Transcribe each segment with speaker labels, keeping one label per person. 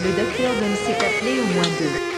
Speaker 1: Le docteur donne s'est appelé au moins deux.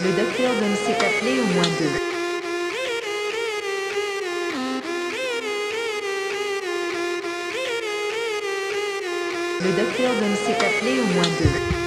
Speaker 1: Le docteur donne s'est appelé au moins deux. Le docteur donne s'est appelé au moins deux.